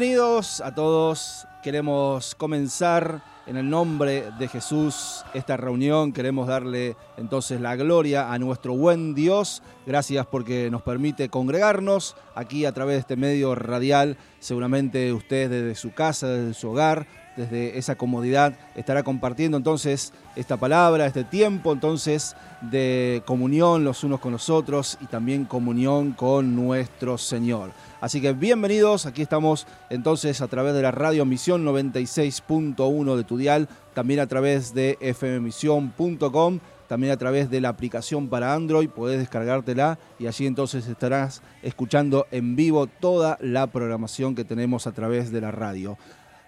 bien, bienvenidos a todos. Queremos comenzar en el nombre de Jesús esta reunión. Queremos darle entonces la gloria a nuestro buen Dios. Gracias porque nos permite congregarnos aquí a través de este medio radial. Seguramente usted desde su casa, desde su hogar, desde esa comodidad, estará compartiendo entonces esta palabra, este tiempo entonces de comunión los unos con los otros y también comunión con nuestro Señor. Así que bienvenidos, aquí estamos entonces a través de la radio Misión 96.1 de Tudial, también a través de fmmisión.com, también a través de la aplicación para Android, podés descargártela y allí entonces estarás escuchando en vivo toda la programación que tenemos a través de la radio.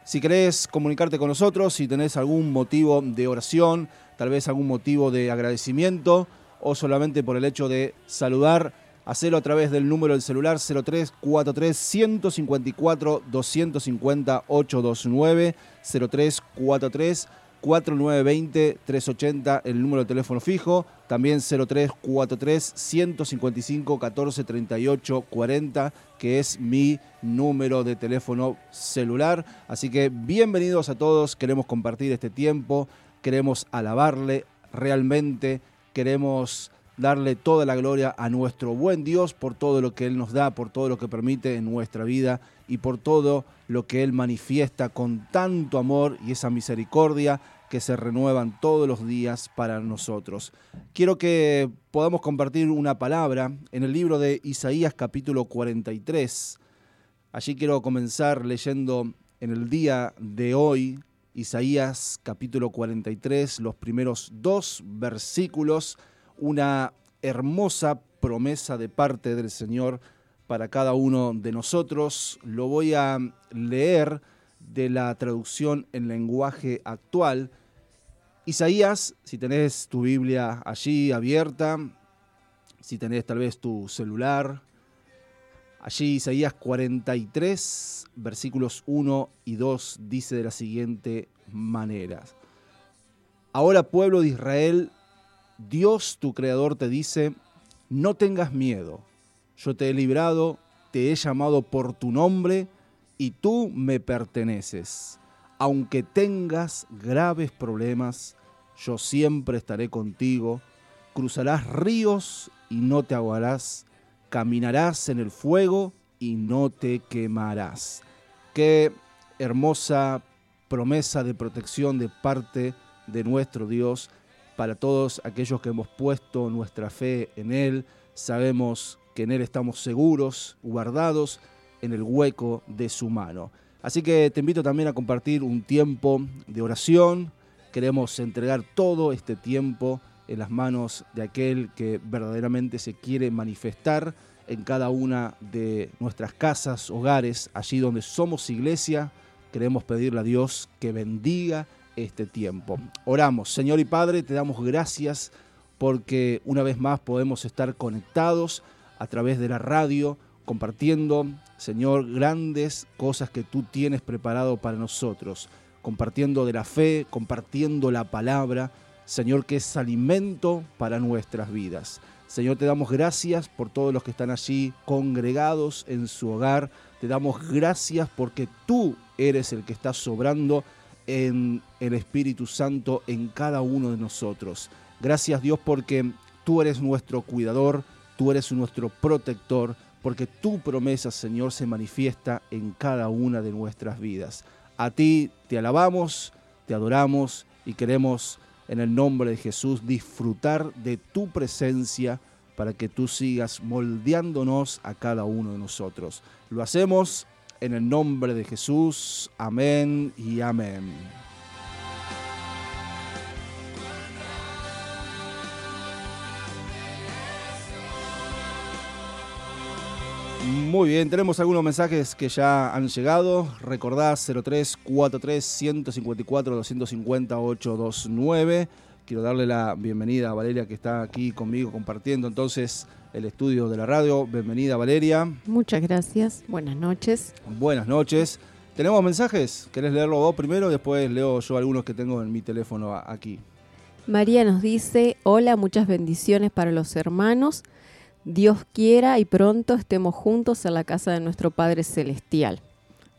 Si querés comunicarte con nosotros, si tenés algún motivo de oración, tal vez algún motivo de agradecimiento o solamente por el hecho de saludar, hacelo a través del número del celular 0343 154 250 829 0343 4920-380, el número de teléfono fijo, también 0343-155-1438-40, que es mi número de teléfono celular. Así que bienvenidos a todos, queremos compartir este tiempo, queremos alabarle realmente, queremos darle toda la gloria a nuestro buen Dios por todo lo que Él nos da, por todo lo que permite en nuestra vida y por todo lo que Él manifiesta con tanto amor y esa misericordia que se renuevan todos los días para nosotros. Quiero que podamos compartir una palabra en el libro de Isaías capítulo 43. Allí quiero comenzar leyendo en el día de hoy Isaías capítulo 43, los primeros dos versículos, una hermosa promesa de parte del Señor para cada uno de nosotros. Lo voy a leer de la traducción en lenguaje actual. Isaías, si tenés tu Biblia allí abierta, si tenés tal vez tu celular, allí Isaías 43, versículos 1 y 2 dice de la siguiente manera. Ahora pueblo de Israel, Dios tu creador te dice, no tengas miedo, yo te he librado, te he llamado por tu nombre, y tú me perteneces. Aunque tengas graves problemas, yo siempre estaré contigo. Cruzarás ríos y no te ahogarás. Caminarás en el fuego y no te quemarás. Qué hermosa promesa de protección de parte de nuestro Dios para todos aquellos que hemos puesto nuestra fe en Él. Sabemos que en Él estamos seguros, guardados en el hueco de su mano. Así que te invito también a compartir un tiempo de oración. Queremos entregar todo este tiempo en las manos de aquel que verdaderamente se quiere manifestar en cada una de nuestras casas, hogares, allí donde somos iglesia. Queremos pedirle a Dios que bendiga este tiempo. Oramos, Señor y Padre, te damos gracias porque una vez más podemos estar conectados a través de la radio, compartiendo, Señor, grandes cosas que tú tienes preparado para nosotros, compartiendo de la fe, compartiendo la palabra, Señor, que es alimento para nuestras vidas. Señor, te damos gracias por todos los que están allí congregados en su hogar. Te damos gracias porque tú eres el que está sobrando en el Espíritu Santo en cada uno de nosotros. Gracias Dios porque tú eres nuestro cuidador, tú eres nuestro protector, porque tu promesa, Señor, se manifiesta en cada una de nuestras vidas. A ti te alabamos, te adoramos y queremos en el nombre de Jesús disfrutar de tu presencia para que tú sigas moldeándonos a cada uno de nosotros. Lo hacemos en el nombre de Jesús. Amén y amén. Muy bien, tenemos algunos mensajes que ya han llegado. Recordá 0343 154 250 829. Quiero darle la bienvenida a Valeria que está aquí conmigo compartiendo entonces el estudio de la radio. Bienvenida Valeria. Muchas gracias. Buenas noches. Buenas noches. ¿Tenemos mensajes? ¿Querés leerlo vos primero? Después leo yo algunos que tengo en mi teléfono aquí. María nos dice, hola, muchas bendiciones para los hermanos. Dios quiera y pronto estemos juntos en la casa de nuestro Padre Celestial.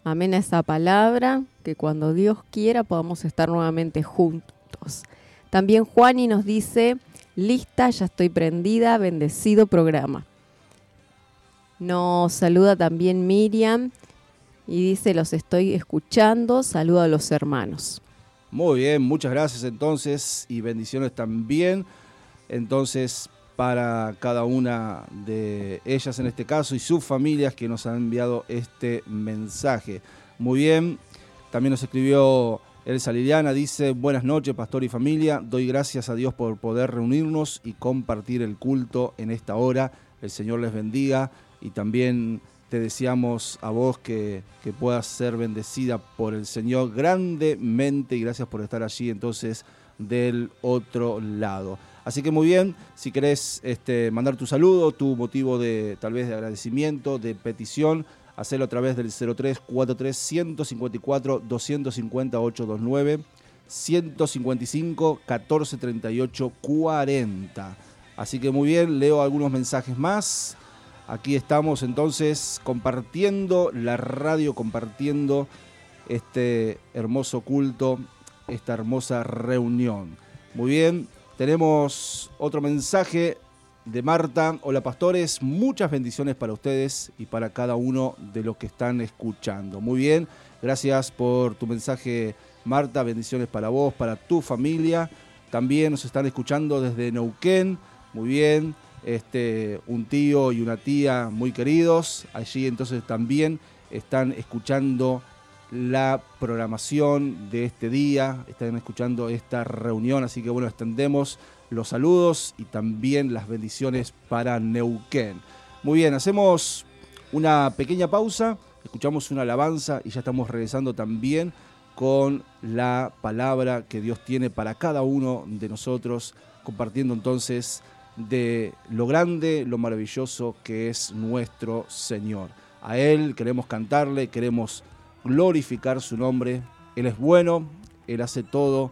Amén a esa palabra, que cuando Dios quiera podamos estar nuevamente juntos. También Juani nos dice, lista, ya estoy prendida, bendecido programa. Nos saluda también Miriam y dice, los estoy escuchando, saluda a los hermanos. Muy bien, muchas gracias entonces y bendiciones también. Entonces, para cada una de ellas en este caso y sus familias que nos han enviado este mensaje. Muy bien, también nos escribió Elsa Liliana, dice, buenas noches pastor y familia, doy gracias a Dios por poder reunirnos y compartir el culto en esta hora, el Señor les bendiga y también te deseamos a vos que, que puedas ser bendecida por el Señor grandemente y gracias por estar allí entonces del otro lado. Así que muy bien, si querés este, mandar tu saludo, tu motivo de tal vez de agradecimiento, de petición, hacelo a través del 0343 154 250 829 155 1438 40. Así que muy bien, leo algunos mensajes más. Aquí estamos entonces compartiendo la radio, compartiendo este hermoso culto, esta hermosa reunión. Muy bien, tenemos otro mensaje de Marta. Hola pastores, muchas bendiciones para ustedes y para cada uno de los que están escuchando. Muy bien, gracias por tu mensaje Marta, bendiciones para vos, para tu familia. También nos están escuchando desde Neuquén. Muy bien, este, un tío y una tía muy queridos. Allí entonces también están escuchando la programación de este día, están escuchando esta reunión, así que bueno, extendemos los saludos y también las bendiciones para Neuquén. Muy bien, hacemos una pequeña pausa, escuchamos una alabanza y ya estamos regresando también con la palabra que Dios tiene para cada uno de nosotros, compartiendo entonces de lo grande, lo maravilloso que es nuestro Señor. A Él queremos cantarle, queremos glorificar su nombre. Él es bueno, Él hace todo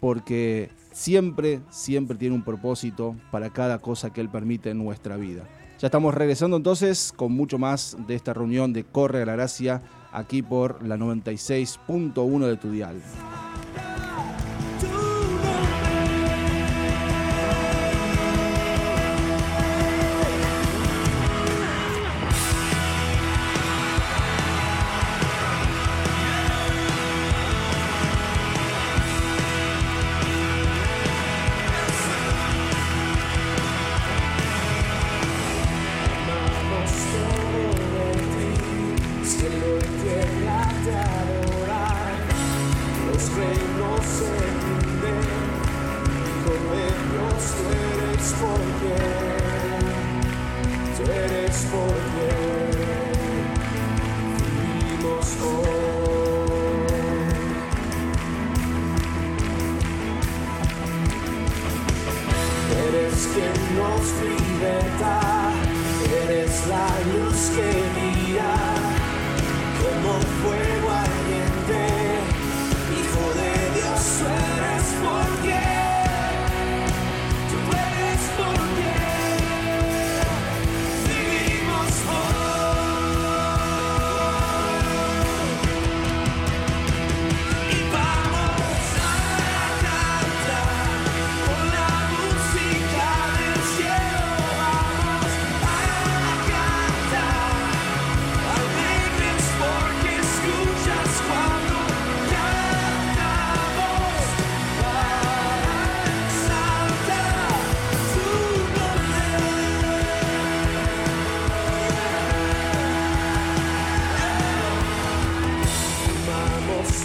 porque siempre, siempre tiene un propósito para cada cosa que Él permite en nuestra vida. Ya estamos regresando entonces con mucho más de esta reunión de Corre a la Gracia aquí por la 96.1 de tu dial.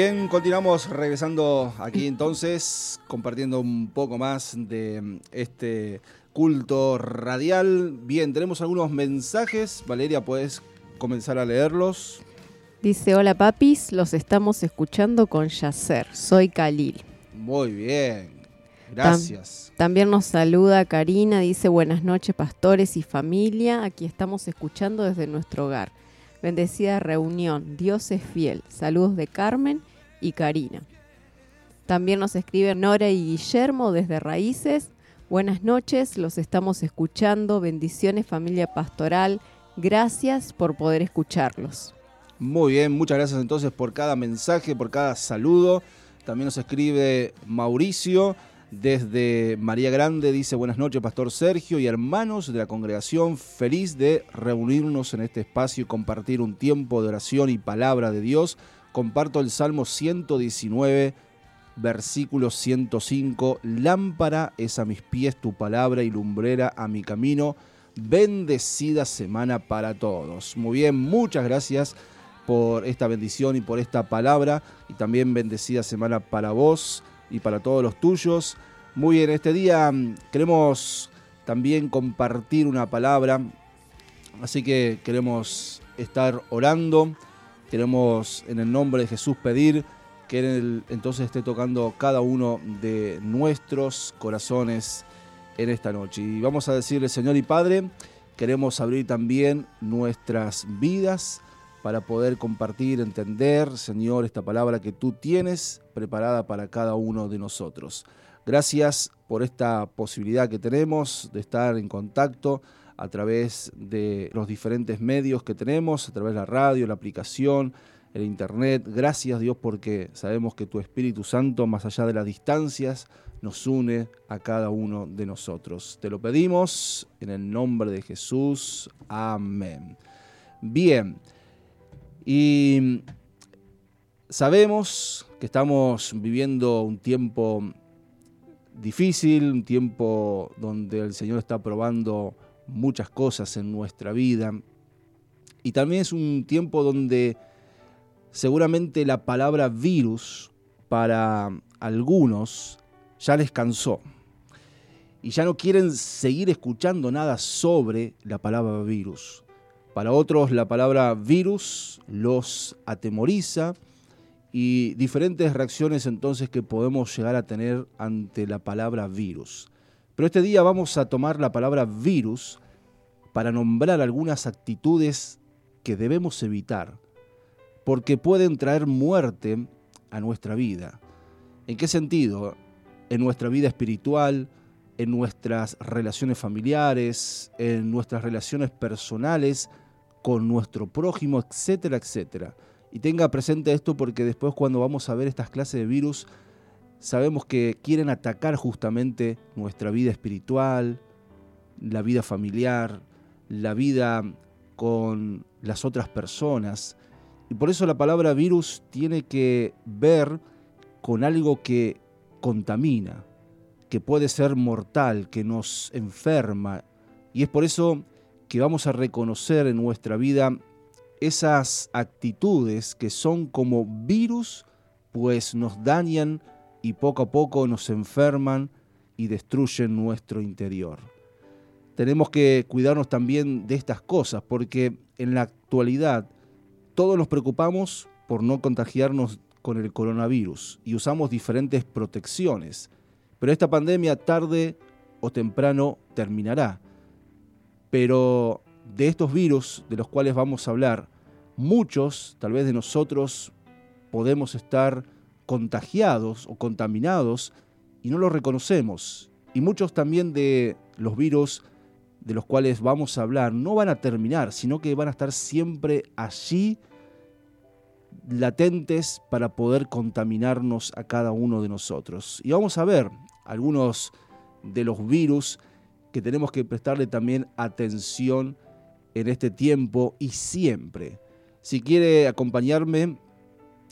bien, continuamos regresando aquí entonces, compartiendo un poco más de este culto radial. Bien, tenemos algunos mensajes. Valeria, ¿puedes comenzar a leerlos? Dice, hola papis, los estamos escuchando con Yacer, soy Khalil. Muy bien, gracias. también nos saluda Karina, dice buenas noches pastores y familia, aquí estamos escuchando desde nuestro hogar. Bendecida reunión, Dios es fiel. Saludos de Carmen y Karina. También nos escriben Nora y Guillermo desde Raíces. Buenas noches, los estamos escuchando. Bendiciones familia pastoral. Gracias por poder escucharlos. Muy bien, muchas gracias entonces por cada mensaje, por cada saludo. También nos escribe Mauricio desde María Grande dice buenas noches, Pastor Sergio y hermanos de la congregación, feliz de reunirnos en este espacio y compartir un tiempo de oración y palabra de Dios. Comparto el Salmo 119, versículo 105, lámpara es a mis pies tu palabra y lumbrera a mi camino. Bendecida semana para todos. Muy bien, muchas gracias por esta bendición y por esta palabra y también bendecida semana para vos y para todos los tuyos. Muy bien, este día mm, queremos también compartir una palabra, así que queremos estar orando, queremos en el nombre de Jesús pedir que Él entonces esté tocando cada uno de nuestros corazones en esta noche. Y vamos a decirle, Señor y Padre, queremos abrir también nuestras vidas para poder compartir, entender, Señor, esta palabra que tú tienes preparada para cada uno de nosotros. Gracias por esta posibilidad que tenemos de estar en contacto a través de los diferentes medios que tenemos, a través de la radio, la aplicación, el internet. Gracias Dios porque sabemos que tu Espíritu Santo, más allá de las distancias, nos une a cada uno de nosotros. Te lo pedimos en el nombre de Jesús. Amén. Bien. Y sabemos que estamos viviendo un tiempo difícil, un tiempo donde el Señor está probando muchas cosas en nuestra vida. Y también es un tiempo donde seguramente la palabra virus para algunos ya les cansó. Y ya no quieren seguir escuchando nada sobre la palabra virus. Para otros la palabra virus los atemoriza y diferentes reacciones entonces que podemos llegar a tener ante la palabra virus. Pero este día vamos a tomar la palabra virus para nombrar algunas actitudes que debemos evitar, porque pueden traer muerte a nuestra vida. ¿En qué sentido? En nuestra vida espiritual, en nuestras relaciones familiares, en nuestras relaciones personales con nuestro prójimo, etcétera, etcétera. Y tenga presente esto porque después cuando vamos a ver estas clases de virus, sabemos que quieren atacar justamente nuestra vida espiritual, la vida familiar, la vida con las otras personas. Y por eso la palabra virus tiene que ver con algo que contamina, que puede ser mortal, que nos enferma. Y es por eso que vamos a reconocer en nuestra vida esas actitudes que son como virus, pues nos dañan y poco a poco nos enferman y destruyen nuestro interior. Tenemos que cuidarnos también de estas cosas, porque en la actualidad todos nos preocupamos por no contagiarnos con el coronavirus y usamos diferentes protecciones. Pero esta pandemia tarde o temprano terminará. Pero de estos virus de los cuales vamos a hablar, muchos, tal vez de nosotros, podemos estar contagiados o contaminados y no lo reconocemos. Y muchos también de los virus de los cuales vamos a hablar no van a terminar, sino que van a estar siempre allí latentes para poder contaminarnos a cada uno de nosotros. Y vamos a ver algunos de los virus que tenemos que prestarle también atención en este tiempo y siempre. Si quiere acompañarme,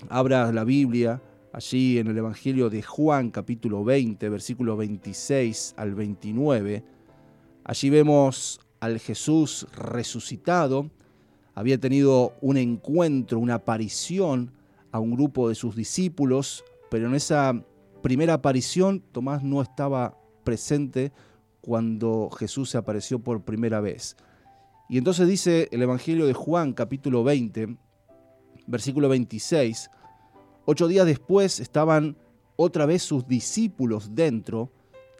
abra la Biblia allí en el Evangelio de Juan capítulo 20, versículo 26 al 29. Allí vemos al Jesús resucitado. Había tenido un encuentro, una aparición a un grupo de sus discípulos, pero en esa primera aparición Tomás no estaba presente cuando Jesús se apareció por primera vez. Y entonces dice el Evangelio de Juan capítulo 20, versículo 26, ocho días después estaban otra vez sus discípulos dentro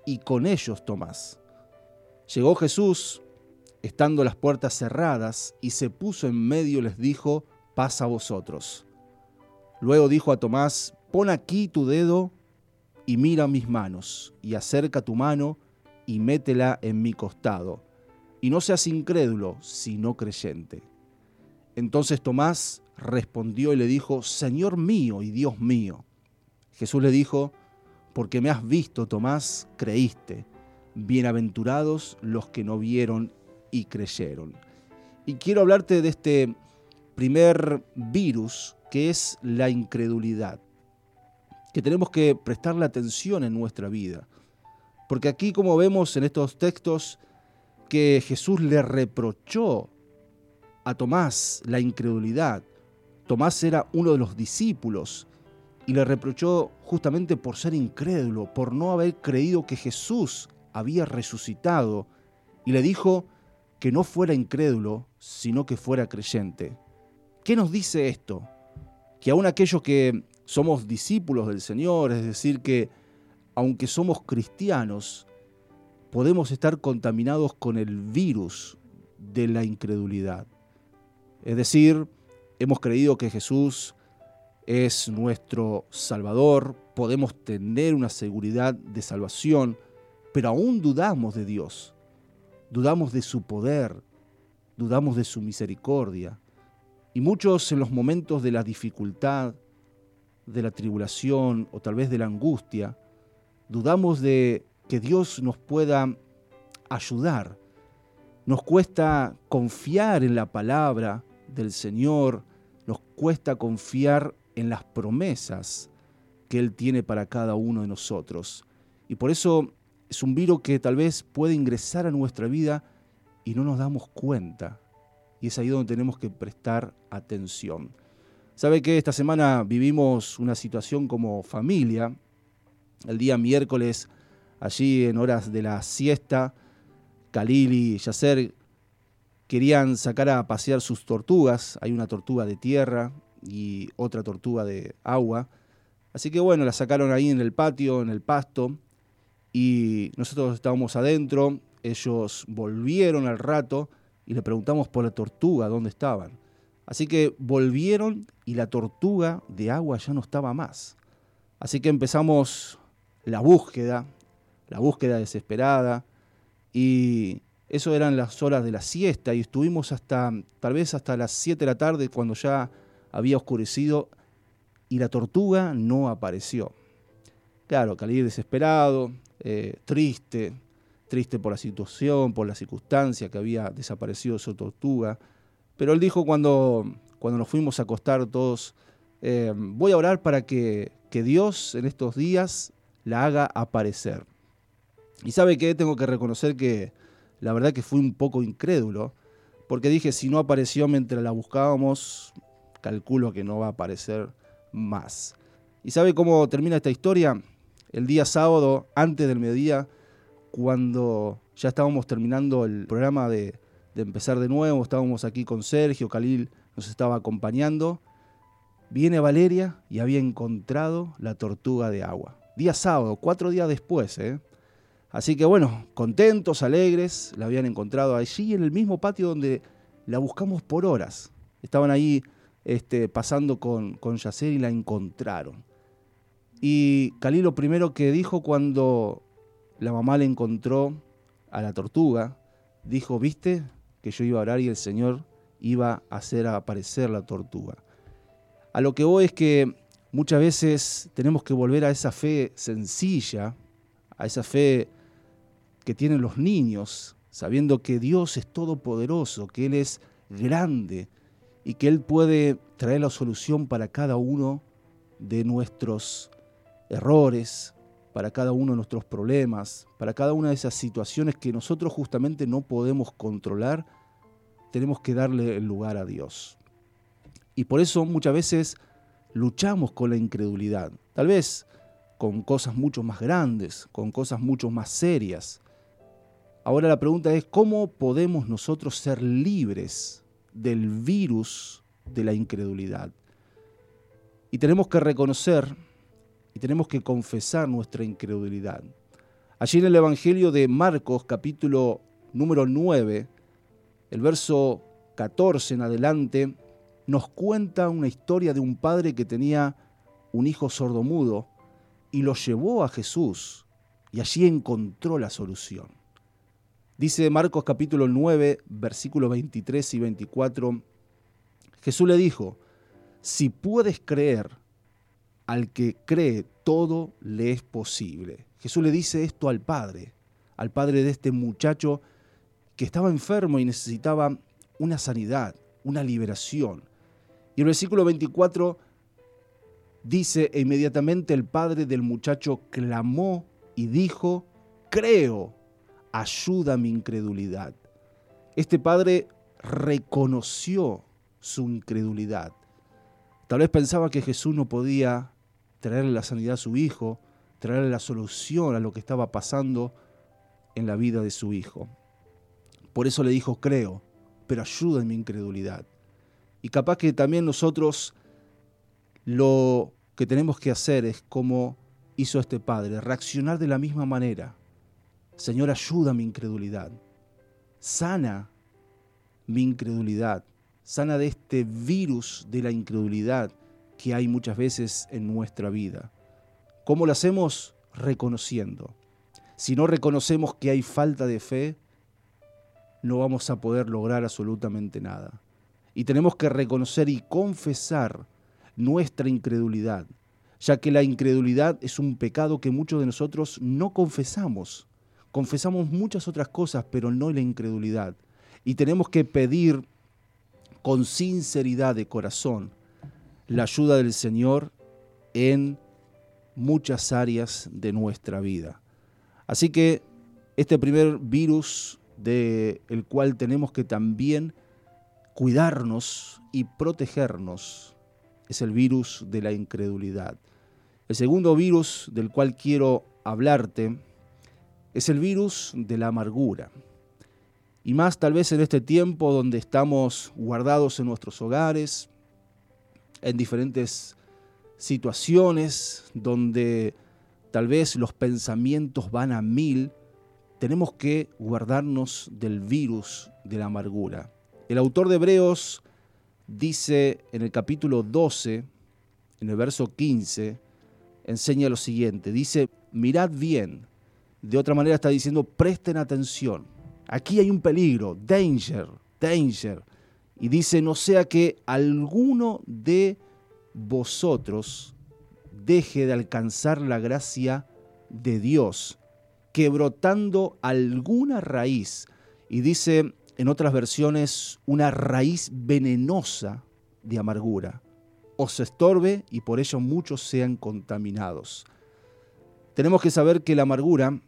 y con ellos Tomás. Llegó Jesús, estando las puertas cerradas, y se puso en medio y les dijo, paz a vosotros. Luego dijo a Tomás, pon aquí tu dedo y mira mis manos, y acerca tu mano y métela en mi costado y no seas incrédulo, sino creyente. Entonces Tomás respondió y le dijo, Señor mío y Dios mío. Jesús le dijo, porque me has visto, Tomás, creíste. Bienaventurados los que no vieron y creyeron. Y quiero hablarte de este primer virus que es la incredulidad, que tenemos que prestarle atención en nuestra vida. Porque aquí, como vemos en estos textos, que Jesús le reprochó a Tomás la incredulidad. Tomás era uno de los discípulos y le reprochó justamente por ser incrédulo, por no haber creído que Jesús había resucitado y le dijo que no fuera incrédulo, sino que fuera creyente. ¿Qué nos dice esto? Que aun aquellos que somos discípulos del Señor, es decir, que aunque somos cristianos, podemos estar contaminados con el virus de la incredulidad. Es decir, hemos creído que Jesús es nuestro Salvador, podemos tener una seguridad de salvación, pero aún dudamos de Dios, dudamos de su poder, dudamos de su misericordia. Y muchos en los momentos de la dificultad, de la tribulación o tal vez de la angustia, dudamos de que Dios nos pueda ayudar. Nos cuesta confiar en la palabra del Señor, nos cuesta confiar en las promesas que Él tiene para cada uno de nosotros. Y por eso es un virus que tal vez puede ingresar a nuestra vida y no nos damos cuenta. Y es ahí donde tenemos que prestar atención. Sabe que esta semana vivimos una situación como familia. El día miércoles allí en horas de la siesta, Khalil y Yasser querían sacar a pasear sus tortugas. Hay una tortuga de tierra y otra tortuga de agua. Así que bueno, la sacaron ahí en el patio, en el pasto, y nosotros estábamos adentro. Ellos volvieron al rato y le preguntamos por la tortuga, dónde estaban. Así que volvieron y la tortuga de agua ya no estaba más. Así que empezamos la búsqueda la búsqueda desesperada. Y eso eran las horas de la siesta y estuvimos hasta, tal vez hasta las 7 de la tarde cuando ya había oscurecido y la tortuga no apareció. Claro, Khalil desesperado, eh, triste, triste por la situación, por la circunstancia que había desaparecido su tortuga. Pero él dijo cuando, cuando nos fuimos a acostar todos, eh, voy a orar para que, que Dios en estos días la haga aparecer. Y sabe que tengo que reconocer que la verdad que fui un poco incrédulo, porque dije, si no apareció mientras la buscábamos, calculo que no va a aparecer más. ¿Y sabe cómo termina esta historia? El día sábado, antes del mediodía, cuando ya estábamos terminando el programa de, de empezar de nuevo, estábamos aquí con Sergio, Khalil nos estaba acompañando, viene Valeria y había encontrado la tortuga de agua. Día sábado, cuatro días después, ¿eh? Así que bueno, contentos, alegres, la habían encontrado allí en el mismo patio donde la buscamos por horas. Estaban ahí este, pasando con, con Yacer y la encontraron. Y Cali lo primero que dijo cuando la mamá le encontró a la tortuga, dijo, viste que yo iba a orar y el Señor iba a hacer aparecer la tortuga. A lo que voy es que muchas veces tenemos que volver a esa fe sencilla, a esa fe que tienen los niños, sabiendo que Dios es todopoderoso, que Él es grande y que Él puede traer la solución para cada uno de nuestros errores, para cada uno de nuestros problemas, para cada una de esas situaciones que nosotros justamente no podemos controlar, tenemos que darle el lugar a Dios. Y por eso muchas veces luchamos con la incredulidad, tal vez con cosas mucho más grandes, con cosas mucho más serias, Ahora la pregunta es, ¿cómo podemos nosotros ser libres del virus de la incredulidad? Y tenemos que reconocer y tenemos que confesar nuestra incredulidad. Allí en el Evangelio de Marcos, capítulo número 9, el verso 14 en adelante, nos cuenta una historia de un padre que tenía un hijo sordomudo y lo llevó a Jesús y allí encontró la solución. Dice Marcos capítulo 9, versículos 23 y 24, Jesús le dijo, si puedes creer, al que cree todo le es posible. Jesús le dice esto al padre, al padre de este muchacho que estaba enfermo y necesitaba una sanidad, una liberación. Y el versículo 24 dice, e inmediatamente el padre del muchacho clamó y dijo, creo ayuda mi incredulidad. Este padre reconoció su incredulidad. Tal vez pensaba que Jesús no podía traerle la sanidad a su hijo, traerle la solución a lo que estaba pasando en la vida de su hijo. Por eso le dijo, creo, pero ayuda en mi incredulidad. Y capaz que también nosotros lo que tenemos que hacer es como hizo este padre, reaccionar de la misma manera. Señor, ayuda mi incredulidad. Sana mi incredulidad. Sana de este virus de la incredulidad que hay muchas veces en nuestra vida. ¿Cómo lo hacemos? Reconociendo. Si no reconocemos que hay falta de fe, no vamos a poder lograr absolutamente nada. Y tenemos que reconocer y confesar nuestra incredulidad, ya que la incredulidad es un pecado que muchos de nosotros no confesamos confesamos muchas otras cosas, pero no la incredulidad. Y tenemos que pedir con sinceridad de corazón la ayuda del Señor en muchas áreas de nuestra vida. Así que este primer virus del el cual tenemos que también cuidarnos y protegernos es el virus de la incredulidad. El segundo virus del cual quiero hablarte es el virus de la amargura. Y más tal vez en este tiempo donde estamos guardados en nuestros hogares, en diferentes situaciones donde tal vez los pensamientos van a mil, tenemos que guardarnos del virus de la amargura. El autor de Hebreos dice en el capítulo 12, en el verso 15, enseña lo siguiente, dice, mirad bien, de otra manera está diciendo, presten atención. Aquí hay un peligro, danger, danger. Y dice, no sea que alguno de vosotros deje de alcanzar la gracia de Dios, que brotando alguna raíz, y dice en otras versiones, una raíz venenosa de amargura, os estorbe y por ello muchos sean contaminados. Tenemos que saber que la amargura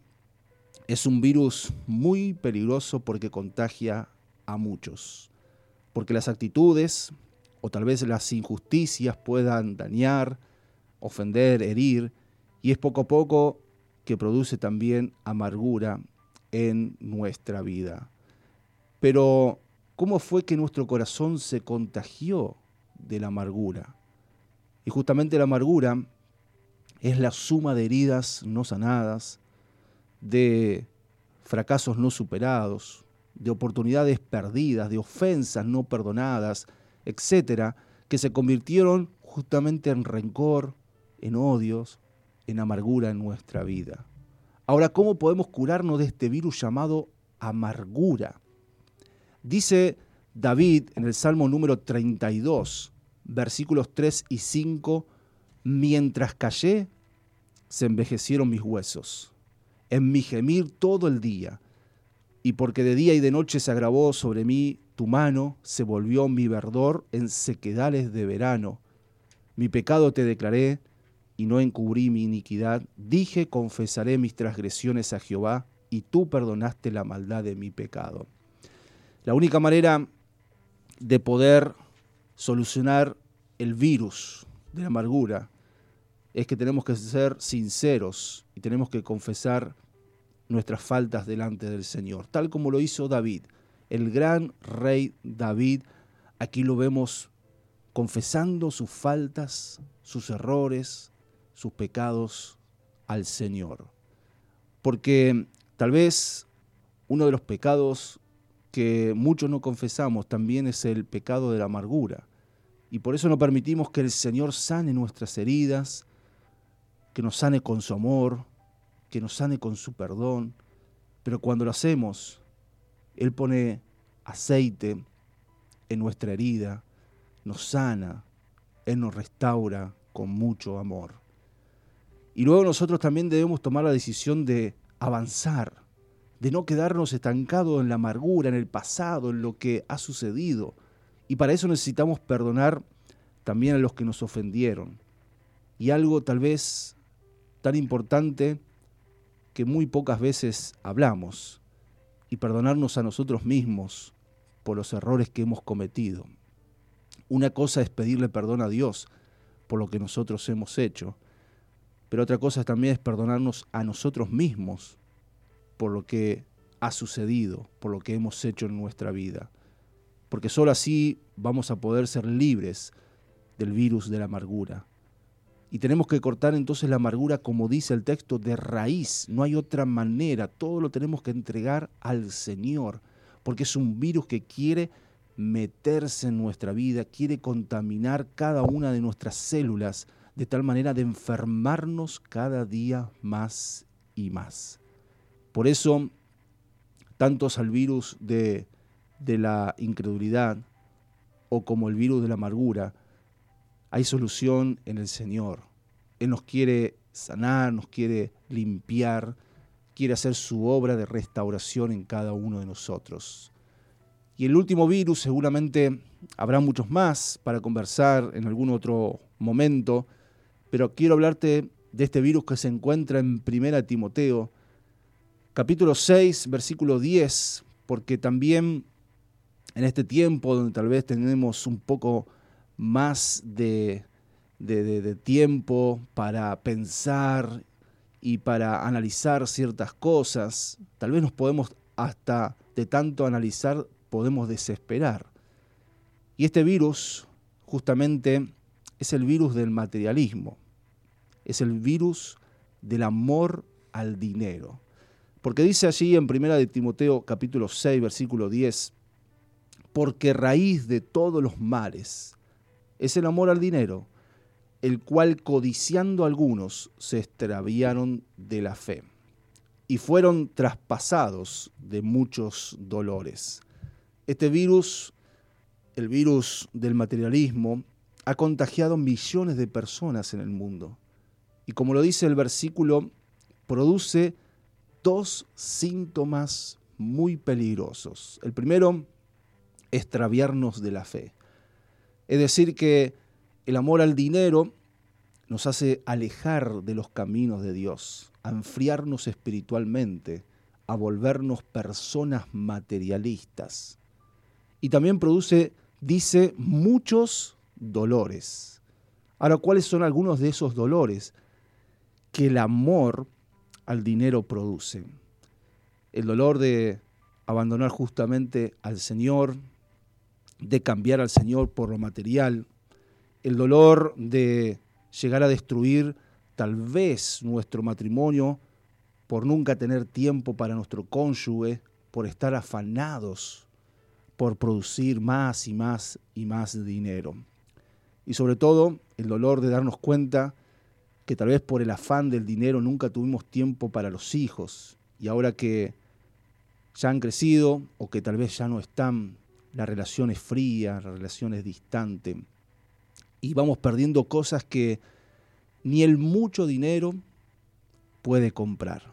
es un virus muy peligroso porque contagia a muchos, porque las actitudes o tal vez las injusticias puedan dañar, ofender, herir, y es poco a poco que produce también amargura en nuestra vida. Pero, ¿cómo fue que nuestro corazón se contagió de la amargura? Y justamente la amargura es la suma de heridas no sanadas, de fracasos no superados, de oportunidades perdidas, de ofensas no perdonadas, etcétera, que se convirtieron justamente en rencor, en odios, en amargura en nuestra vida. Ahora, ¿cómo podemos curarnos de este virus llamado amargura? Dice David en el Salmo número 32, versículos 3 y 5, mientras callé, se envejecieron mis huesos, en mi gemir todo el día, y porque de día y de noche se agravó sobre mí tu mano, se volvió mi verdor en sequedales de verano. Mi pecado te declaré, y no encubrí mi iniquidad. Dije, confesaré mis transgresiones a Jehová, y tú perdonaste la maldad de mi pecado. La única manera de poder solucionar el virus de la amargura es que tenemos que ser sinceros y tenemos que confesar nuestras faltas delante del Señor, tal como lo hizo David, el gran rey David. Aquí lo vemos confesando sus faltas, sus errores, sus pecados al Señor. Porque tal vez uno de los pecados que muchos no confesamos también es el pecado de la amargura. Y por eso no permitimos que el Señor sane nuestras heridas, que nos sane con su amor, que nos sane con su perdón. Pero cuando lo hacemos, Él pone aceite en nuestra herida, nos sana, Él nos restaura con mucho amor. Y luego nosotros también debemos tomar la decisión de avanzar, de no quedarnos estancados en la amargura, en el pasado, en lo que ha sucedido. Y para eso necesitamos perdonar también a los que nos ofendieron. Y algo tal vez tan importante que muy pocas veces hablamos, y perdonarnos a nosotros mismos por los errores que hemos cometido. Una cosa es pedirle perdón a Dios por lo que nosotros hemos hecho, pero otra cosa también es perdonarnos a nosotros mismos por lo que ha sucedido, por lo que hemos hecho en nuestra vida. Porque sólo así vamos a poder ser libres del virus de la amargura. Y tenemos que cortar entonces la amargura, como dice el texto, de raíz. No hay otra manera. Todo lo tenemos que entregar al Señor. Porque es un virus que quiere meterse en nuestra vida, quiere contaminar cada una de nuestras células de tal manera de enfermarnos cada día más y más. Por eso, tantos al virus de, de la incredulidad o como el virus de la amargura, hay solución en el Señor. Él nos quiere sanar, nos quiere limpiar, quiere hacer su obra de restauración en cada uno de nosotros. Y el último virus, seguramente habrá muchos más para conversar en algún otro momento, pero quiero hablarte de este virus que se encuentra en 1 Timoteo, capítulo 6, versículo 10, porque también en este tiempo donde tal vez tenemos un poco más de, de, tiempo para pensar y para analizar ciertas cosas, tal vez nos podemos hasta de tanto analizar podemos desesperar. Y este virus justamente es el virus del materialismo, es el virus del amor al dinero. Porque dice allí en primera de Timoteo capítulo 6 versículo 10, porque raíz de todos los males es el amor al dinero, el cual codiciando algunos se extraviaron de la fe y fueron traspasados de muchos dolores. Este virus el virus del materialismo ha contagiado millones de personas en el mundo. Y como lo dice el versículo, produce dos síntomas muy peligrosos. El primero, extraviarnos de la fe. Es decir, que el amor al dinero nos hace alejar de los caminos de Dios, a enfriarnos espiritualmente, a volvernos personas materialistas. Y también produce, dice, muchos dolores. Ahora, ¿cuáles son algunos de esos dolores que el amor al dinero produce? El dolor de abandonar justamente al Señor, de cambiar al Señor por lo material, el dolor de llegar a destruir tal vez nuestro matrimonio por nunca tener tiempo para nuestro cónyuge, por estar afanados por producir más y más y más dinero. Y sobre todo el dolor de darnos cuenta que tal vez por el afán del dinero nunca tuvimos tiempo para los hijos y ahora que ya han crecido o que tal vez ya no están, la relación es fría, la relación es distante y vamos perdiendo cosas que ni el mucho dinero puede comprar.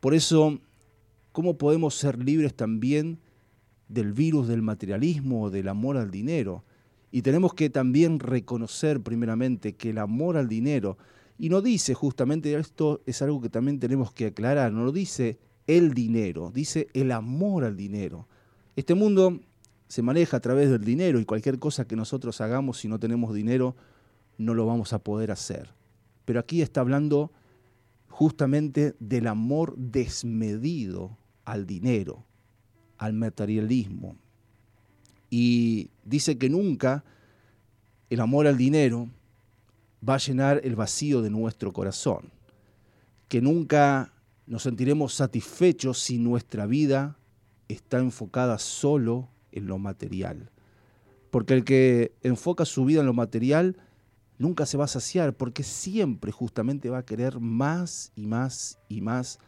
Por eso, ¿cómo podemos ser libres también del virus del materialismo o del amor al dinero? Y tenemos que también reconocer primeramente que el amor al dinero, y no dice justamente, esto es algo que también tenemos que aclarar, no lo dice el dinero, dice el amor al dinero. Este mundo se maneja a través del dinero y cualquier cosa que nosotros hagamos si no tenemos dinero no lo vamos a poder hacer. Pero aquí está hablando justamente del amor desmedido al dinero, al materialismo. Y dice que nunca el amor al dinero va a llenar el vacío de nuestro corazón, que nunca nos sentiremos satisfechos si nuestra vida está enfocada solo en lo material. Porque el que enfoca su vida en lo material nunca se va a saciar, porque siempre justamente va a querer más y más y más.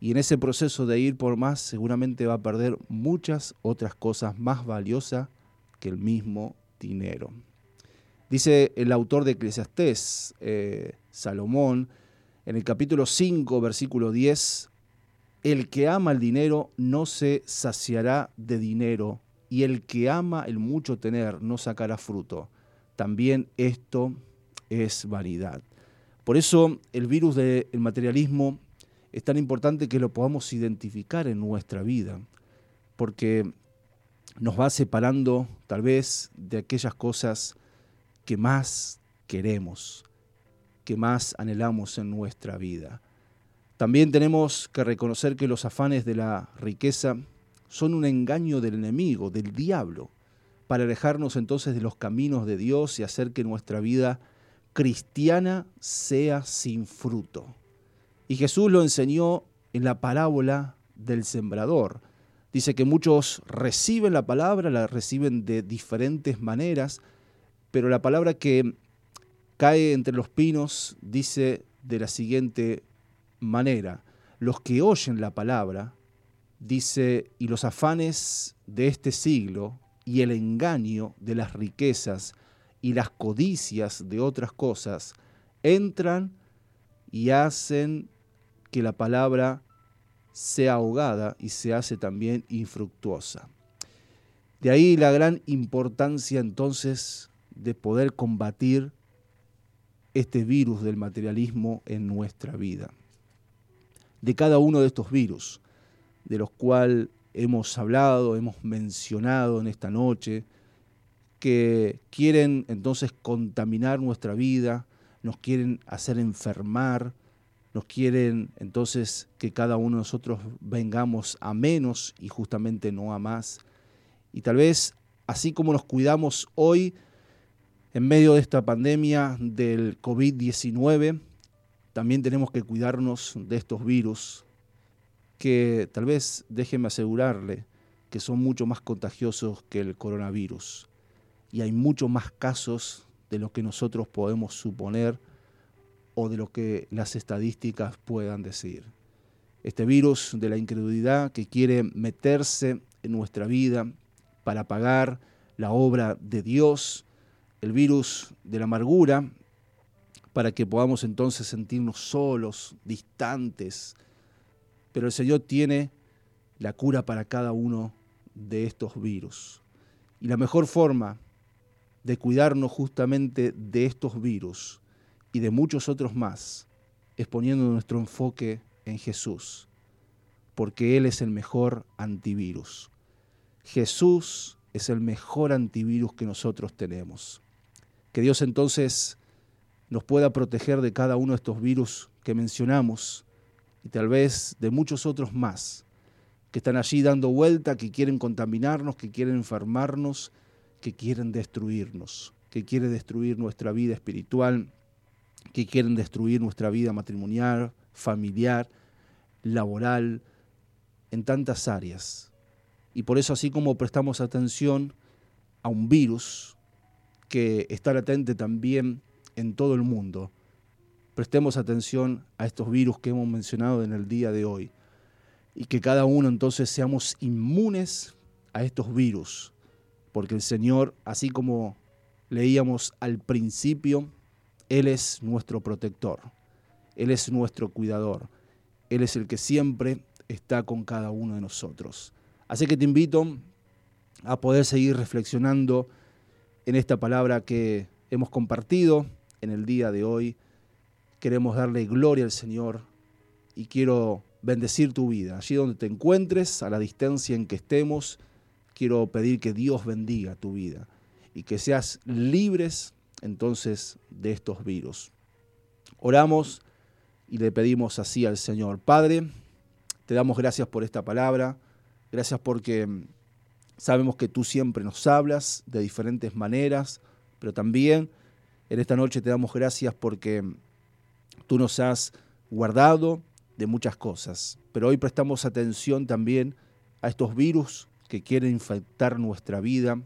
Y en ese proceso de ir por más seguramente va a perder muchas otras cosas más valiosas que el mismo dinero. Dice el autor de Eclesiastés, eh, Salomón, en el capítulo 5, versículo 10, el que ama el dinero no se saciará de dinero, y el que ama el mucho tener no sacará fruto. También esto es vanidad. Por eso el virus del materialismo es tan importante que lo podamos identificar en nuestra vida, porque nos va separando tal vez de aquellas cosas que más queremos, que más anhelamos en nuestra vida. También tenemos que reconocer que los afanes de la riqueza son un engaño del enemigo, del diablo, para alejarnos entonces de los caminos de Dios y hacer que nuestra vida cristiana sea sin fruto. Y Jesús lo enseñó en la parábola del sembrador. Dice que muchos reciben la palabra, la reciben de diferentes maneras, pero la palabra que cae entre los pinos dice de la siguiente manera, los que oyen la palabra, dice, y los afanes de este siglo y el engaño de las riquezas y las codicias de otras cosas entran y hacen que la palabra sea ahogada y se hace también infructuosa. De ahí la gran importancia entonces de poder combatir este virus del materialismo en nuestra vida. De cada uno de estos virus, de los cuales hemos hablado, hemos mencionado en esta noche, que quieren entonces contaminar nuestra vida, nos quieren hacer enfermar, nos quieren entonces que cada uno de nosotros vengamos a menos y justamente no a más. Y tal vez así como nos cuidamos hoy en medio de esta pandemia del COVID-19, también tenemos que cuidarnos de estos virus que tal vez déjeme asegurarle que son mucho más contagiosos que el coronavirus. Y hay muchos más casos de lo que nosotros podemos suponer o de lo que las estadísticas puedan decir. Este virus de la incredulidad que quiere meterse en nuestra vida para pagar la obra de Dios, el virus de la amargura, para que podamos entonces sentirnos solos, distantes. Pero el Señor tiene la cura para cada uno de estos virus. Y la mejor forma de cuidarnos justamente de estos virus y de muchos otros más es poniendo nuestro enfoque en Jesús, porque Él es el mejor antivirus. Jesús es el mejor antivirus que nosotros tenemos. Que Dios entonces nos pueda proteger de cada uno de estos virus que mencionamos y tal vez de muchos otros más que están allí dando vuelta, que quieren contaminarnos, que quieren enfermarnos, que quieren destruirnos, que quieren destruir nuestra vida espiritual, que quieren destruir nuestra vida matrimonial, familiar, laboral, en tantas áreas. Y por eso así como prestamos atención a un virus, que está latente también en todo el mundo. Prestemos atención a estos virus que hemos mencionado en el día de hoy y que cada uno entonces seamos inmunes a estos virus, porque el Señor, así como leíamos al principio, Él es nuestro protector, Él es nuestro cuidador, Él es el que siempre está con cada uno de nosotros. Así que te invito a poder seguir reflexionando en esta palabra que hemos compartido, en el día de hoy. Queremos darle gloria al Señor y quiero bendecir tu vida. Allí donde te encuentres, a la distancia en que estemos, quiero pedir que Dios bendiga tu vida y que seas libres entonces de estos virus. Oramos y le pedimos así al Señor. Padre, te damos gracias por esta palabra, gracias porque sabemos que tú siempre nos hablas de diferentes maneras, pero también en esta noche te damos gracias porque tú nos has guardado de muchas cosas, pero hoy prestamos atención también a estos virus que quieren infectar nuestra vida,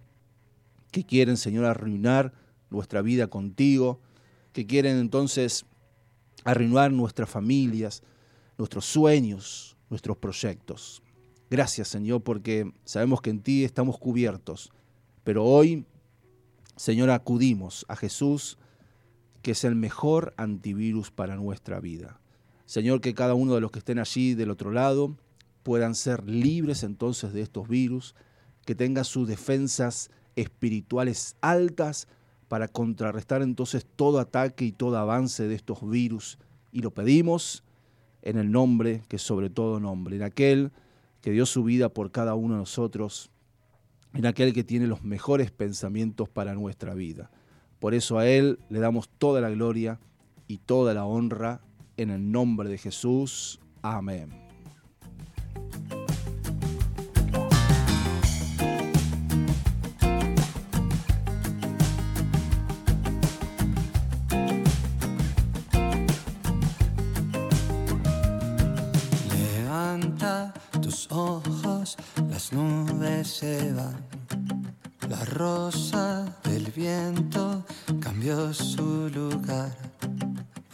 que quieren, Señor, arruinar nuestra vida contigo, que quieren entonces arruinar nuestras familias, nuestros sueños, nuestros proyectos. Gracias, Señor, porque sabemos que en ti estamos cubiertos, pero hoy Señor, acudimos a Jesús, que es el mejor antivirus para nuestra vida. Señor, que cada uno de los que estén allí del otro lado puedan ser libres entonces de estos virus, que tengan sus defensas espirituales altas para contrarrestar entonces todo ataque y todo avance de estos virus. Y lo pedimos en el nombre que sobre todo nombre, en aquel que dio su vida por cada uno de nosotros en aquel que tiene los mejores pensamientos para nuestra vida. Por eso a Él le damos toda la gloria y toda la honra en el nombre de Jesús. Amén. Se La rosa del viento cambió su lugar.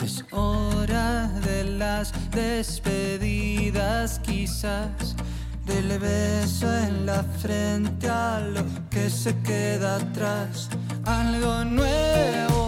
Es hora de las despedidas quizás, del beso en la frente a lo que se queda atrás. Algo nuevo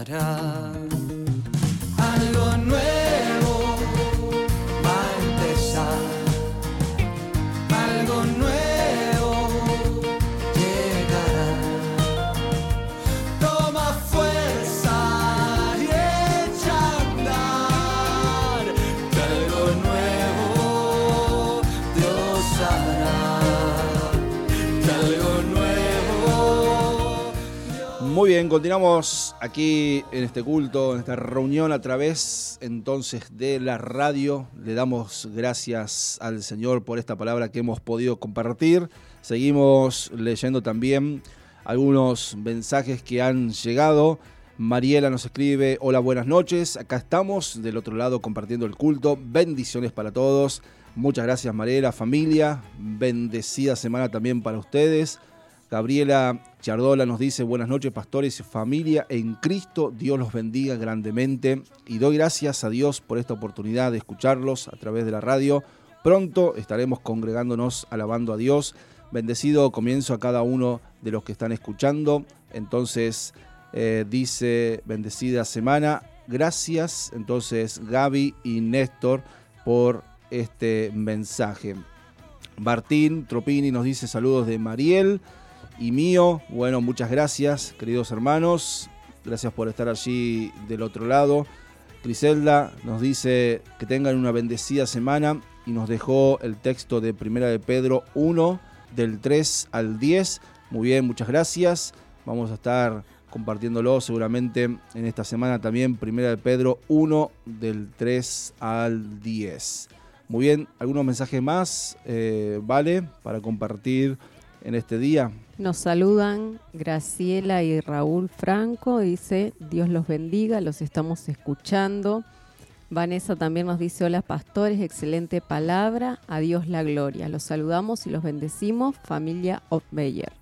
hará. Algo nuevo va a empezar. Algo nuevo llegará. Toma fuerza y echa a andar. Que algo nuevo Dios hará. Que algo nuevo. Muy bien, continuamos aquí en este culto, en esta reunión a través entonces de la radio. Le damos gracias al Señor por esta palabra que hemos podido compartir. Seguimos leyendo también algunos mensajes que han llegado. Mariela nos escribe, hola, buenas noches. Acá estamos del otro lado compartiendo el culto. Bendiciones para todos. Muchas gracias Mariela, familia. Bendecida semana también para ustedes. Gabriela Chardola nos dice, buenas noches pastores y familia en Cristo, Dios los bendiga grandemente y doy gracias a Dios por esta oportunidad de escucharlos a través de la radio. Pronto estaremos congregándonos alabando a Dios. Bendecido comienzo a cada uno de los que están escuchando. Entonces eh, dice, bendecida semana. Gracias entonces Gaby y Néstor por este mensaje. Martín Tropini nos dice saludos de Mariel y mío. Bueno, muchas gracias, queridos hermanos. Gracias por estar allí del otro lado. Griselda nos dice que tengan una bendecida semana y nos dejó el texto de Primera de Pedro 1 del 3 al 10. Muy bien, muchas gracias. Vamos a estar compartiéndolo seguramente en esta semana también. Primera de Pedro 1 del 3 al 10. Muy bien, algunos mensajes más, eh, ¿vale? Para compartir en este día. Nos saludan Graciela y Raúl Franco, dice Dios los bendiga, los estamos escuchando. Vanessa también nos dice hola pastores, excelente palabra, a Dios la gloria. Los saludamos y los bendecimos, familia Otmeyer.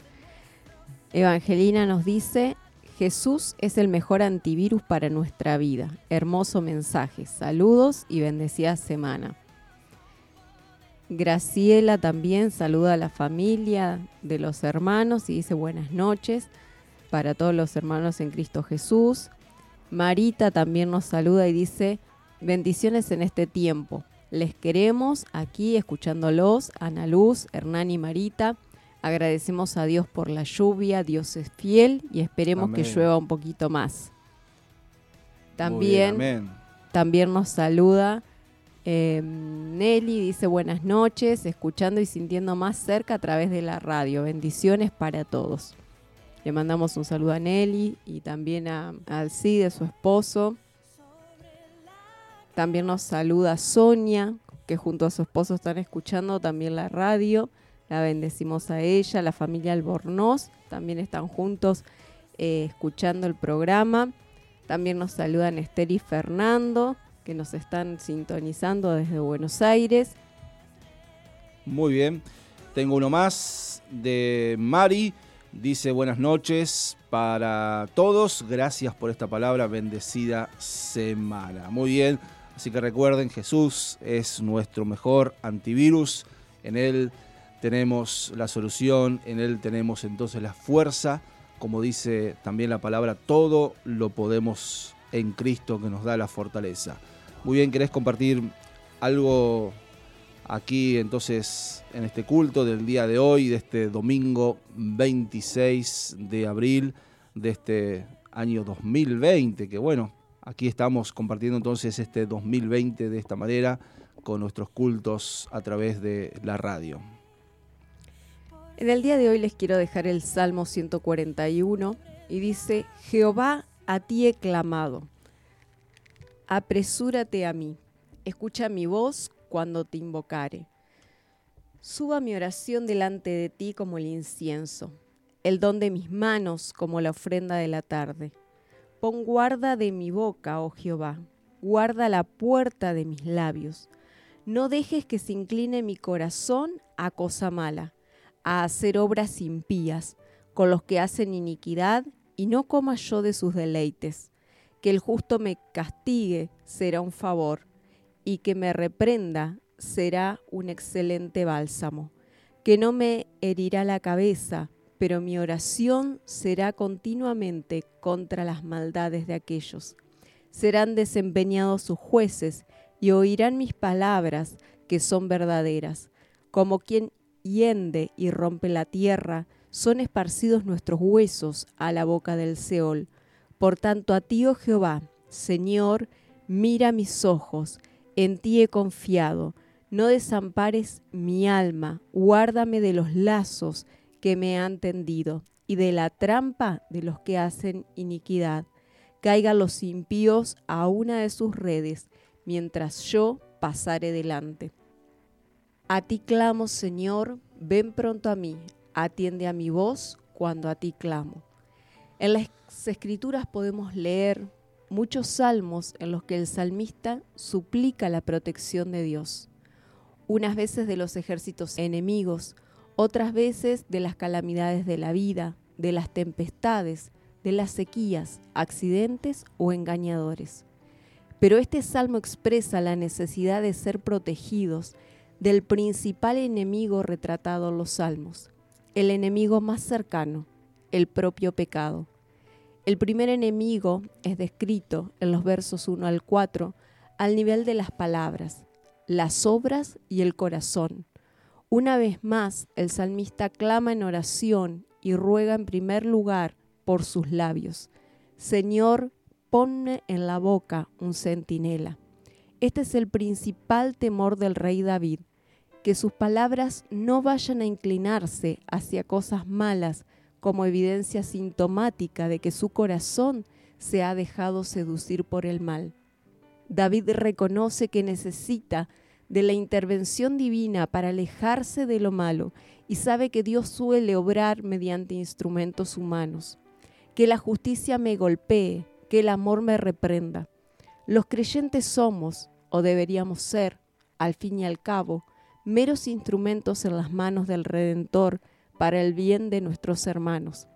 Evangelina nos dice Jesús es el mejor antivirus para nuestra vida. Hermoso mensaje. Saludos y bendecida semana. Graciela también saluda a la familia de los hermanos y dice buenas noches para todos los hermanos en Cristo Jesús. Marita también nos saluda y dice bendiciones en este tiempo. Les queremos aquí escuchándolos, Ana Luz, Hernán y Marita. Agradecemos a Dios por la lluvia, Dios es fiel y esperemos que llueva un poquito más. Bien, También también nos saluda eh, Nelly, dice buenas noches, escuchando y sintiendo más cerca a través de la radio. Bendiciones para todos. Le mandamos un saludo a Nelly y también a Alcide, su esposo. También nos saluda Sonia, que junto a su esposo están escuchando también la radio. La bendecimos a ella, la familia Albornoz, también están juntos eh, escuchando el programa. También nos saludan Esther y Fernando, que nos están sintonizando desde Buenos Aires. Muy bien. Tengo uno más de Mari. Dice buenas noches para todos. Gracias por esta palabra. Bendecida semana. Muy bien. Así que recuerden, Jesús es nuestro mejor antivirus. En Él tenemos la solución. En Él tenemos entonces la fuerza. Como dice también la palabra, todo lo podemos en Cristo que nos da la fortaleza. Muy bien, ¿querés compartir algo aquí entonces en este culto del día de hoy, de este domingo 26 de abril de este año 2020, que bueno, aquí estamos compartiendo entonces este 2020 de esta manera con nuestros cultos a través de la radio. En el día de hoy les quiero dejar el Salmo 141 y dice, Jehová, a ti he clamado, apresúrate a mí, escucha mi voz cuando te invocare. Suba mi oración delante de ti como el incienso, el don de mis manos como la ofrenda de la tarde. Pon guarda de mi boca, oh Jehová, guarda la puerta de mis labios. No dejes que se incline mi corazón a cosa mala, a hacer obras impías con los que hacen iniquidad y no coma yo de sus deleites. Que el justo me castigue será un favor, y que me reprenda será un excelente bálsamo. Que no me herirá la cabeza, pero mi oración será continuamente contra las maldades de aquellos. Serán desempeñados sus jueces y oirán mis palabras, que son verdaderas. Como quien hiende y rompe la tierra, son esparcidos nuestros huesos a la boca del Seol. Por tanto, a ti, oh Jehová, Señor, mira mis ojos, en ti he confiado. No desampares mi alma, guárdame de los lazos que me han tendido y de la trampa de los que hacen iniquidad. Caigan los impíos a una de sus redes, mientras yo pasare delante. A ti clamo, Señor, ven pronto a mí, atiende a mi voz cuando a ti clamo. En las escrituras podemos leer muchos salmos en los que el salmista suplica la protección de Dios, unas veces de los ejércitos enemigos, otras veces de las calamidades de la vida, de las tempestades, de las sequías, accidentes o engañadores. Pero este salmo expresa la necesidad de ser protegidos del principal enemigo retratado en los salmos, el enemigo más cercano, el propio pecado. El primer enemigo es descrito en los versos 1 al 4 al nivel de las palabras, las obras y el corazón. Una vez más, el salmista clama en oración y ruega en primer lugar por sus labios. Señor, ponme en la boca un centinela. Este es el principal temor del rey David, que sus palabras no vayan a inclinarse hacia cosas malas como evidencia sintomática de que su corazón se ha dejado seducir por el mal. David reconoce que necesita de la intervención divina para alejarse de lo malo y sabe que Dios suele obrar mediante instrumentos humanos. Que la justicia me golpee, que el amor me reprenda. Los creyentes somos, o deberíamos ser, al fin y al cabo, meros instrumentos en las manos del Redentor para el bien de nuestros hermanos.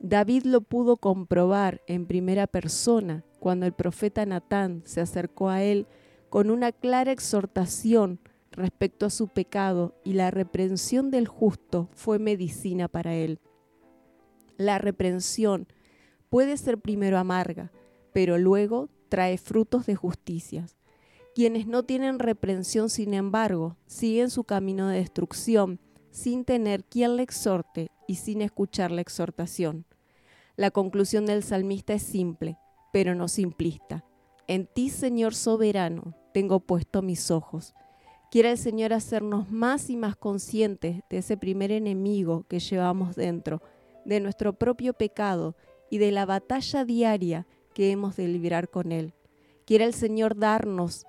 David lo pudo comprobar en primera persona cuando el profeta Natán se acercó a él con una clara exhortación respecto a su pecado y la reprensión del justo fue medicina para él. La reprensión puede ser primero amarga, pero luego trae frutos de justicia. Quienes no tienen reprensión, sin embargo, siguen su camino de destrucción sin tener quien le exhorte y sin escuchar la exhortación. La conclusión del salmista es simple, pero no simplista. En ti, Señor soberano, tengo puesto mis ojos. Quiere el Señor hacernos más y más conscientes de ese primer enemigo que llevamos dentro, de nuestro propio pecado y de la batalla diaria que hemos de librar con Él. Quiere el Señor darnos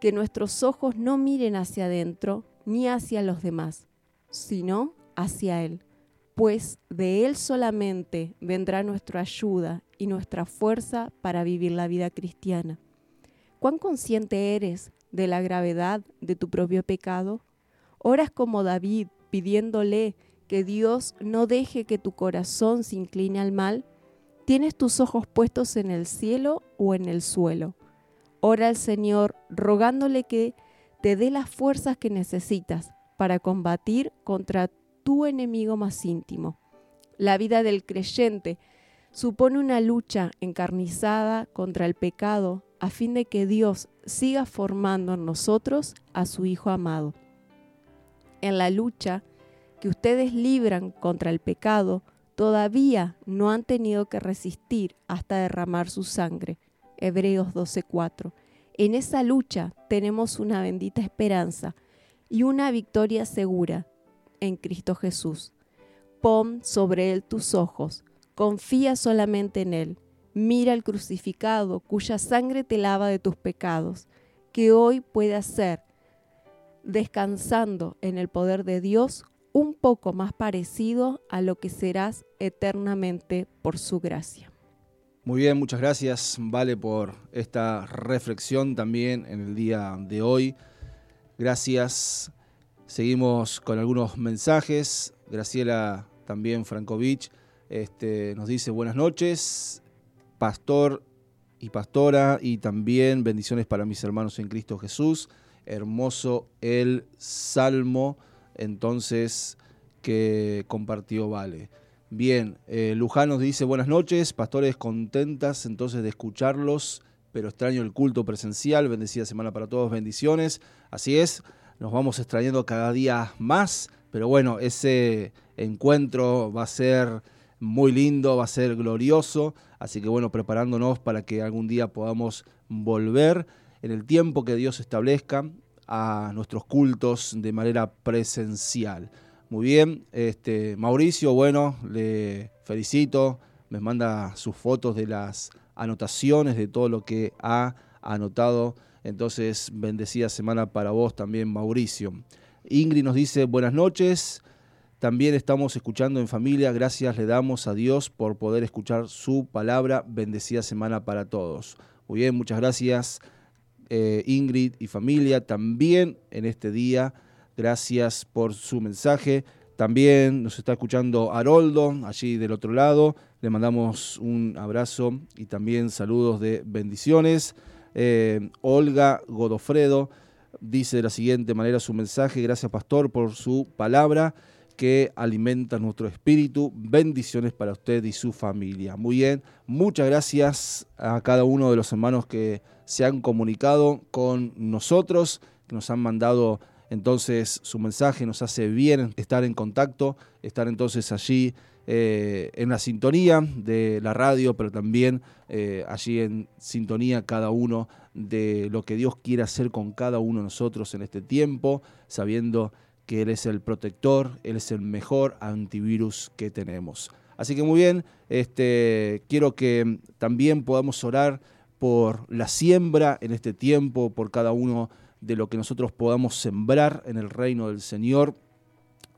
que nuestros ojos no miren hacia adentro ni hacia los demás, sino hacia Él, pues de Él solamente vendrá nuestra ayuda y nuestra fuerza para vivir la vida cristiana. ¿Cuán consciente eres de la gravedad de tu propio pecado? Oras como David pidiéndole que Dios no deje que tu corazón se incline al mal. ¿Tienes tus ojos puestos en el cielo o en el suelo? Ora al Señor rogándole que te dé las fuerzas que necesitas para combatir contra tu enemigo más íntimo. La vida del creyente supone una lucha encarnizada contra el pecado a fin de que Dios siga formando en nosotros a su Hijo amado. En la lucha que ustedes libran contra el pecado, todavía no han tenido que resistir hasta derramar su sangre. Hebreos 12:4. En esa lucha tenemos una bendita esperanza y una victoria segura en Cristo Jesús. Pon sobre Él tus ojos, confía solamente en Él, mira al crucificado cuya sangre te lava de tus pecados, que hoy puede ser, descansando en el poder de Dios, un poco más parecido a lo que serás eternamente por su gracia. Muy bien, muchas gracias, Vale, por esta reflexión también en el día de hoy. Gracias. Seguimos con algunos mensajes. Graciela también Frankovich Este, nos dice buenas noches, pastor y pastora, y también bendiciones para mis hermanos en Cristo Jesús. Hermoso el salmo, entonces, que compartió Vale. Bien, eh, Luján nos dice buenas noches, pastores contentas entonces de escucharlos, pero extraño el culto presencial, bendecida semana para todos, bendiciones. Así es, nos vamos extrañando cada día más, pero bueno, ese encuentro va a ser muy lindo, va a ser glorioso, así que bueno, preparándonos para que algún día podamos volver en el tiempo que Dios establezca a nuestros cultos de manera presencial. Muy bien, este, Mauricio, bueno, le felicito, me manda sus fotos de las anotaciones, de todo lo que ha anotado. Entonces, bendecida semana para vos también, Mauricio. Ingrid nos dice buenas noches. También estamos escuchando en familia. Gracias le damos a Dios por poder escuchar su palabra. Bendecida semana para todos. Muy bien, muchas gracias eh, Ingrid y familia. También en este día, gracias por su mensaje. También nos está escuchando Haroldo, allí del otro lado. Le mandamos un abrazo y también saludos de bendiciones. Eh, Olga Godofredo dice de la siguiente manera su mensaje. Gracias, pastor, por su palabra que alimenta nuestro espíritu. Bendiciones para usted y su familia. Muy bien, muchas gracias a cada uno de los hermanos que se han comunicado con nosotros, que nos han mandado entonces su mensaje, nos hace bien estar en contacto, estar entonces allí eh, en la sintonía de la radio, pero también eh, allí en sintonía cada uno de lo que Dios quiere hacer con cada uno de nosotros en este tiempo, sabiendo que Él es el protector, Él es el mejor antivirus que tenemos. Así que muy bien, este, quiero que también podamos orar por la siembra en este tiempo, por cada uno de lo que nosotros podamos sembrar en el reino del Señor.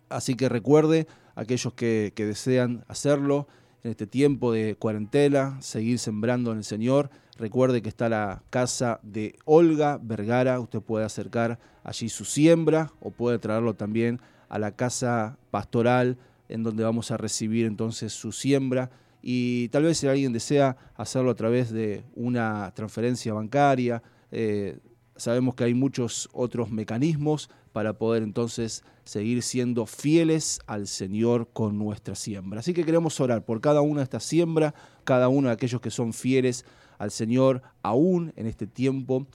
Así que recuerde, aquellos que, que desean hacerlo en este tiempo de cuarentena, seguir sembrando en el Señor, recuerde que está la casa de Olga Vergara, usted puede acercar allí su siembra o puede traerlo también a la casa pastoral en donde vamos a recibir entonces su siembra y tal vez si alguien desea hacerlo a través de una transferencia bancaria, eh, sabemos que hay muchos otros mecanismos para poder entonces seguir siendo fieles al Señor con nuestra siembra. Así que queremos orar por cada una de estas siembras, cada uno de aquellos que son fieles al Señor, aún en este tiempo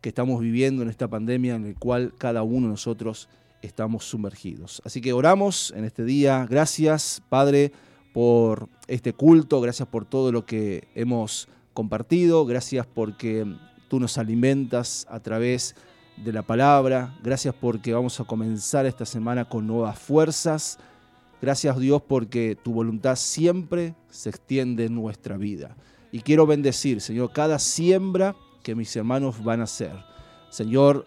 que estamos viviendo, en esta pandemia en el cual cada uno de nosotros estamos sumergidos. Así que oramos en este día. Gracias, Padre por este culto, gracias por todo lo que hemos compartido, gracias porque tú nos alimentas a través de la palabra, gracias porque vamos a comenzar esta semana con nuevas fuerzas, gracias Dios porque tu voluntad siempre se extiende en nuestra vida. Y quiero bendecir, Señor, cada siembra que mis hermanos van a hacer. Señor,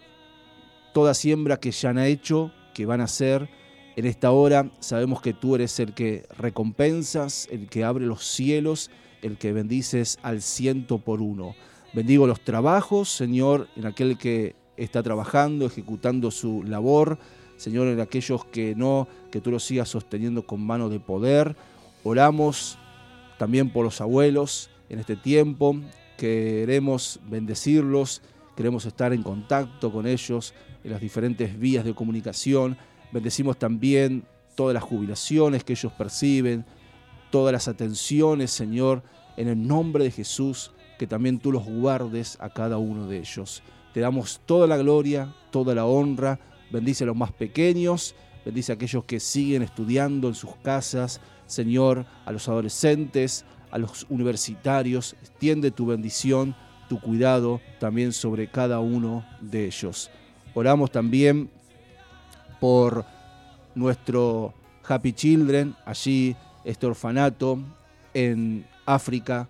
toda siembra que ya han hecho, que van a hacer, en esta hora sabemos que tú eres el que recompensas, el que abre los cielos, el que bendices al ciento por uno. Bendigo los trabajos, Señor, en aquel que está trabajando, ejecutando su labor. Señor, en aquellos que no, que tú los sigas sosteniendo con mano de poder. Oramos también por los abuelos en este tiempo. Queremos bendecirlos, queremos estar en contacto con ellos en las diferentes vías de comunicación Bendecimos también todas las jubilaciones que ellos perciben, todas las atenciones, Señor, en el nombre de Jesús, que también tú los guardes a cada uno de ellos. Te damos toda la gloria, toda la honra. Bendice a los más pequeños, bendice a aquellos que siguen estudiando en sus casas, Señor, a los adolescentes, a los universitarios. Extiende tu bendición, tu cuidado también sobre cada uno de ellos. Oramos también por nuestro Happy Children, allí este orfanato en África,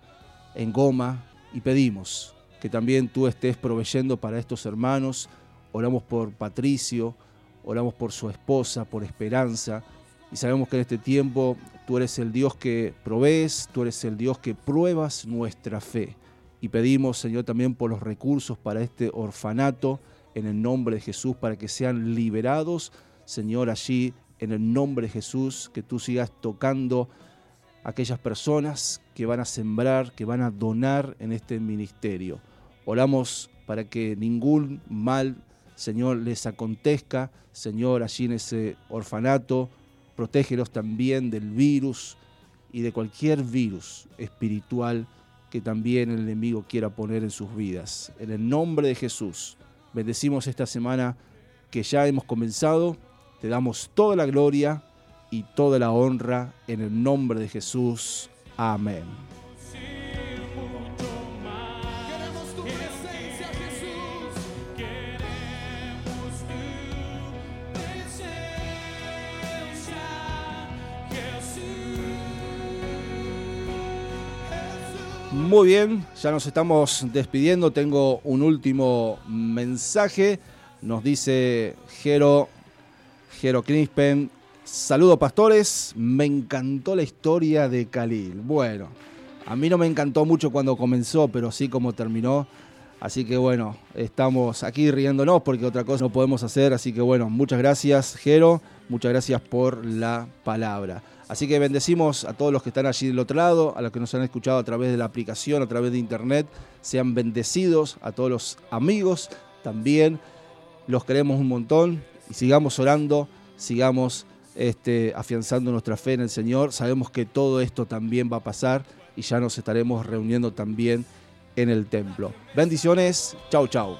en Goma, y pedimos que también tú estés proveyendo para estos hermanos. Oramos por Patricio, oramos por su esposa, por Esperanza, y sabemos que en este tiempo tú eres el Dios que provees, tú eres el Dios que pruebas nuestra fe. Y pedimos, Señor, también por los recursos para este orfanato, en el nombre de Jesús para que sean liberados, Señor, allí en el nombre de Jesús, que tú sigas tocando aquellas personas que van a sembrar, que van a donar en este ministerio. Oramos para que ningún mal, Señor, les acontezca. Señor, allí en ese orfanato, protégelos también del virus y de cualquier virus espiritual que también el enemigo quiera poner en sus vidas. En el nombre de Jesús, bendecimos esta semana que ya hemos comenzado. Te damos toda la gloria y toda la honra en el nombre de Jesús. Amén. Muy bien, ya nos estamos despidiendo. Tengo un último mensaje. Nos dice Jero, Jero Crispen. Saludos pastores, me encantó la historia de Khalil. Bueno, a mí no me encantó mucho cuando comenzó, pero sí como terminó. Así que bueno, estamos aquí riéndonos porque otra cosa no podemos hacer. Así que bueno, muchas gracias Jero, muchas gracias por la palabra. Así que bendecimos a todos los que están allí del otro lado, a los que nos han escuchado a través de la aplicación, a través de internet. Sean bendecidos, a todos los amigos también. Los queremos un montón y sigamos orando, sigamos este, afianzando nuestra fe en el Señor. Sabemos que todo esto también va a pasar y ya nos estaremos reuniendo también en el templo. Bendiciones, chau chau.